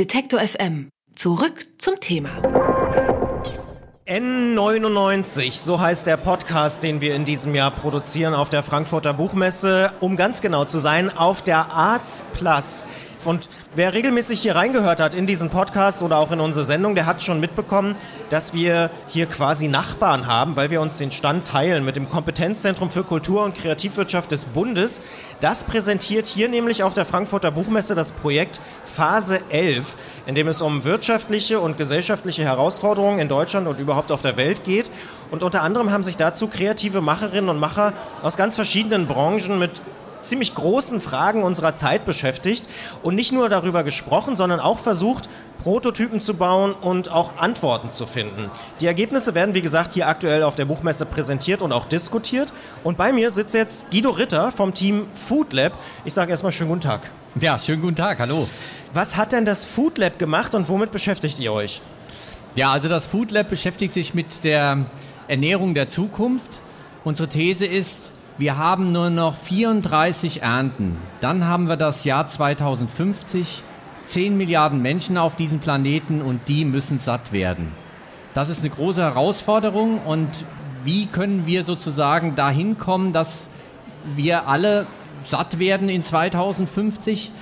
Detektor FM. Zurück zum Thema. N99, so heißt der Podcast, den wir in diesem Jahr produzieren auf der Frankfurter Buchmesse. Um ganz genau zu sein, auf der Arts Plus. Und wer regelmäßig hier reingehört hat in diesen Podcast oder auch in unsere Sendung, der hat schon mitbekommen, dass wir hier quasi Nachbarn haben, weil wir uns den Stand teilen mit dem Kompetenzzentrum für Kultur und Kreativwirtschaft des Bundes. Das präsentiert hier nämlich auf der Frankfurter Buchmesse das Projekt Phase 11, in dem es um wirtschaftliche und gesellschaftliche Herausforderungen in Deutschland und überhaupt auf der Welt geht. Und unter anderem haben sich dazu kreative Macherinnen und Macher aus ganz verschiedenen Branchen mit ziemlich großen Fragen unserer Zeit beschäftigt und nicht nur darüber gesprochen, sondern auch versucht, Prototypen zu bauen und auch Antworten zu finden. Die Ergebnisse werden, wie gesagt, hier aktuell auf der Buchmesse präsentiert und auch diskutiert. Und bei mir sitzt jetzt Guido Ritter vom Team Food Lab. Ich sage erstmal schönen guten Tag. Ja, schönen guten Tag, hallo. Was hat denn das Food Lab gemacht und womit beschäftigt ihr euch? Ja, also das Food Lab beschäftigt sich mit der Ernährung der Zukunft. Unsere These ist, wir haben nur noch 34 Ernten. Dann haben wir das Jahr 2050, 10 Milliarden Menschen auf diesem Planeten und die müssen satt werden. Das ist eine große Herausforderung und wie können wir sozusagen dahin kommen, dass wir alle satt werden in 2050?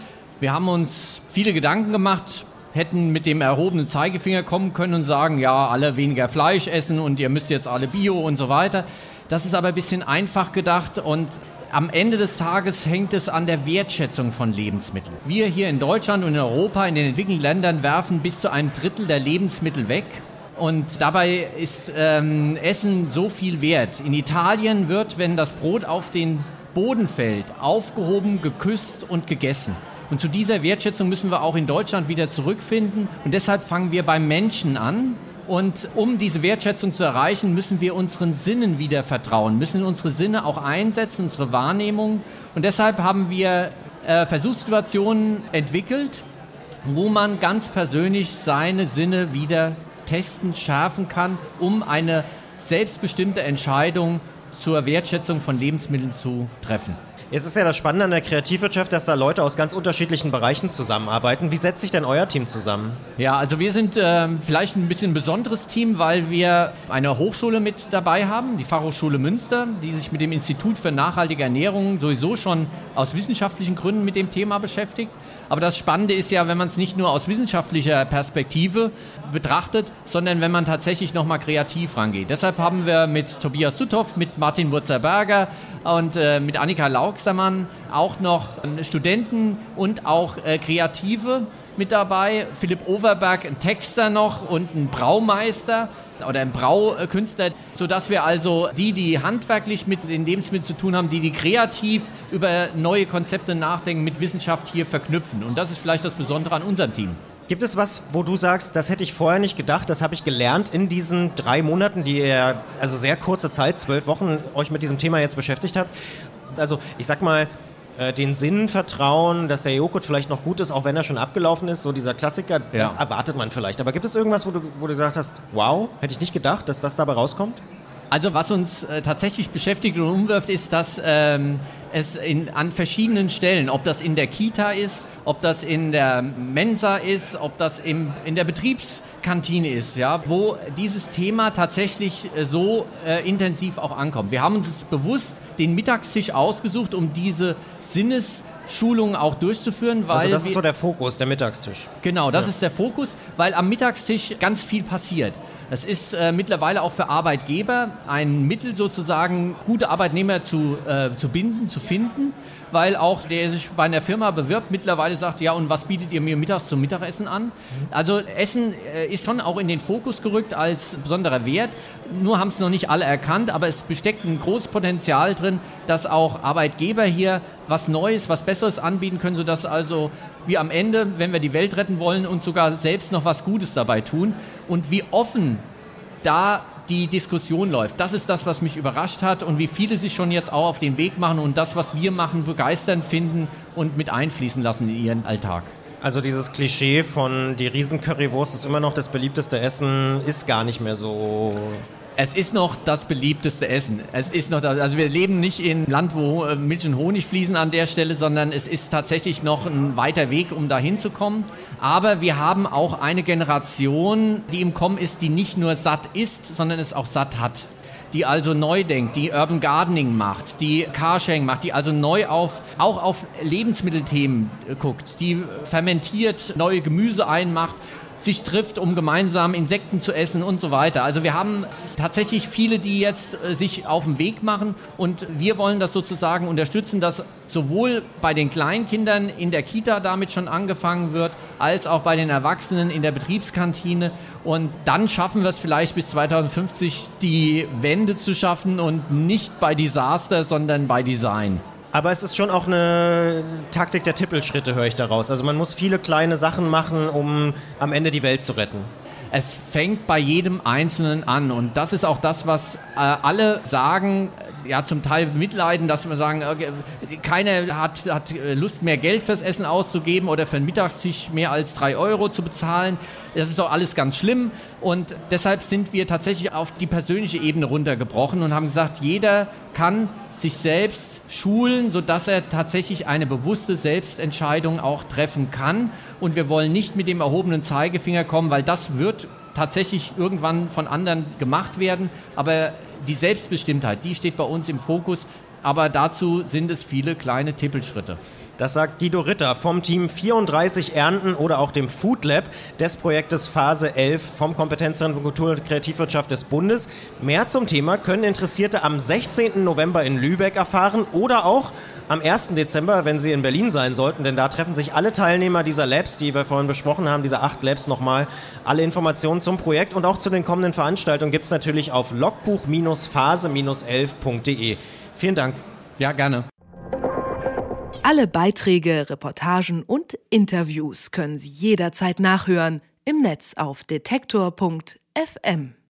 Wir haben uns viele Gedanken gemacht, hätten mit dem erhobenen Zeigefinger kommen können und sagen, ja, alle weniger Fleisch essen und ihr müsst jetzt alle Bio und so weiter. Das ist aber ein bisschen einfach gedacht und am Ende des Tages hängt es an der Wertschätzung von Lebensmitteln. Wir hier in Deutschland und in Europa, in den entwickelten Ländern, werfen bis zu einem Drittel der Lebensmittel weg. Und dabei ist ähm, Essen so viel wert. In Italien wird, wenn das Brot auf den Boden fällt, aufgehoben, geküsst und gegessen. Und zu dieser Wertschätzung müssen wir auch in Deutschland wieder zurückfinden. Und deshalb fangen wir beim Menschen an. Und um diese Wertschätzung zu erreichen, müssen wir unseren Sinnen wieder vertrauen, müssen unsere Sinne auch einsetzen, unsere Wahrnehmung. Und deshalb haben wir äh, Versuchssituationen entwickelt, wo man ganz persönlich seine Sinne wieder testen, schärfen kann, um eine selbstbestimmte Entscheidung zur Wertschätzung von Lebensmitteln zu treffen. Jetzt ist ja das Spannende an der Kreativwirtschaft, dass da Leute aus ganz unterschiedlichen Bereichen zusammenarbeiten. Wie setzt sich denn euer Team zusammen? Ja, also wir sind äh, vielleicht ein bisschen ein besonderes Team, weil wir eine Hochschule mit dabei haben, die Fachhochschule Münster, die sich mit dem Institut für nachhaltige Ernährung sowieso schon aus wissenschaftlichen Gründen mit dem Thema beschäftigt. Aber das Spannende ist ja, wenn man es nicht nur aus wissenschaftlicher Perspektive betrachtet, sondern wenn man tatsächlich nochmal kreativ rangeht. Deshalb haben wir mit Tobias Suthoff, mit Martin Wurzerberger und äh, mit Annika Laugstermann auch noch Studenten und auch äh, Kreative mit dabei. Philipp Overberg, ein Texter noch und ein Braumeister oder ein Braukünstler, sodass wir also die, die handwerklich mit den Lebensmitteln zu tun haben, die, die kreativ über neue Konzepte nachdenken, mit Wissenschaft hier verknüpfen. Und das ist vielleicht das Besondere an unserem Team. Gibt es was, wo du sagst, das hätte ich vorher nicht gedacht, das habe ich gelernt in diesen drei Monaten, die ihr, also sehr kurze Zeit, zwölf Wochen, euch mit diesem Thema jetzt beschäftigt habt? Also ich sag mal, äh, den Sinn vertrauen, dass der Joghurt vielleicht noch gut ist, auch wenn er schon abgelaufen ist, so dieser Klassiker, ja. das erwartet man vielleicht. Aber gibt es irgendwas, wo du, wo du gesagt hast, wow, hätte ich nicht gedacht, dass das dabei rauskommt? Also was uns äh, tatsächlich beschäftigt und umwirft, ist, dass ähm, es in, an verschiedenen Stellen, ob das in der Kita ist, ob das in der Mensa ist, ob das im, in der Betriebskantine ist, ja, wo dieses Thema tatsächlich äh, so äh, intensiv auch ankommt. Wir haben uns bewusst den Mittagstisch ausgesucht, um diese Sinnes Schulungen auch durchzuführen. Weil also das ist so der Fokus, der Mittagstisch. Genau, das ja. ist der Fokus, weil am Mittagstisch ganz viel passiert. Es ist äh, mittlerweile auch für Arbeitgeber ein Mittel sozusagen, gute Arbeitnehmer zu, äh, zu binden, zu finden, weil auch der sich bei einer Firma bewirbt, mittlerweile sagt, ja und was bietet ihr mir mittags zum Mittagessen an? Also Essen äh, ist schon auch in den Fokus gerückt als besonderer Wert. Nur haben es noch nicht alle erkannt, aber es besteckt ein großes Potenzial drin, dass auch Arbeitgeber hier was Neues, was Besseres anbieten können, sodass also wir am Ende, wenn wir die Welt retten wollen, uns sogar selbst noch was Gutes dabei tun. Und wie offen da die Diskussion läuft. Das ist das, was mich überrascht hat und wie viele sich schon jetzt auch auf den Weg machen und das, was wir machen, begeisternd finden und mit einfließen lassen in ihren Alltag. Also dieses Klischee von die Riesen-Currywurst ist immer noch das beliebteste Essen, ist gar nicht mehr so Es ist noch das beliebteste Essen. Es ist noch, also wir leben nicht in einem Land, wo äh, Milch und Honig fließen an der Stelle, sondern es ist tatsächlich noch ein weiter Weg, um da hinzukommen. Aber wir haben auch eine Generation, die im Kommen ist, die nicht nur satt ist, sondern es auch satt hat die also neu denkt, die Urban Gardening macht, die Carsharing macht, die also neu auf, auch auf Lebensmittelthemen äh, guckt, die fermentiert neue Gemüse einmacht sich trifft, um gemeinsam Insekten zu essen und so weiter. Also wir haben tatsächlich viele, die jetzt äh, sich auf den Weg machen und wir wollen das sozusagen unterstützen, dass sowohl bei den Kleinkindern in der Kita damit schon angefangen wird, als auch bei den Erwachsenen in der Betriebskantine. Und dann schaffen wir es vielleicht bis 2050, die Wende zu schaffen und nicht bei Desaster, sondern bei Design. Aber es ist schon auch eine Taktik der Tippelschritte, höre ich daraus. Also man muss viele kleine Sachen machen, um am Ende die Welt zu retten. Es fängt bei jedem Einzelnen an und das ist auch das, was äh, alle sagen, ja zum Teil mitleiden, dass wir sagen, keiner hat, hat Lust mehr Geld fürs Essen auszugeben oder für einen Mittagstisch mehr als drei Euro zu bezahlen. Das ist doch alles ganz schlimm und deshalb sind wir tatsächlich auf die persönliche Ebene runtergebrochen und haben gesagt, jeder kann sich selbst schulen, sodass er tatsächlich eine bewusste Selbstentscheidung auch treffen kann. Und wir wollen nicht mit dem erhobenen Zeigefinger kommen, weil das wird tatsächlich irgendwann von anderen gemacht werden. Aber die Selbstbestimmtheit, die steht bei uns im Fokus. Aber dazu sind es viele kleine Tippelschritte. Das sagt Guido Ritter vom Team 34 Ernten oder auch dem Food Lab des Projektes Phase 11 vom Kompetenzzentrum Kultur und Kreativwirtschaft des Bundes. Mehr zum Thema können Interessierte am 16. November in Lübeck erfahren oder auch am 1. Dezember, wenn sie in Berlin sein sollten, denn da treffen sich alle Teilnehmer dieser Labs, die wir vorhin besprochen haben, diese acht Labs nochmal. Alle Informationen zum Projekt und auch zu den kommenden Veranstaltungen gibt es natürlich auf logbuch-phase-11.de. Vielen Dank. Ja, gerne. Alle Beiträge, Reportagen und Interviews können Sie jederzeit nachhören im Netz auf detektor.fm.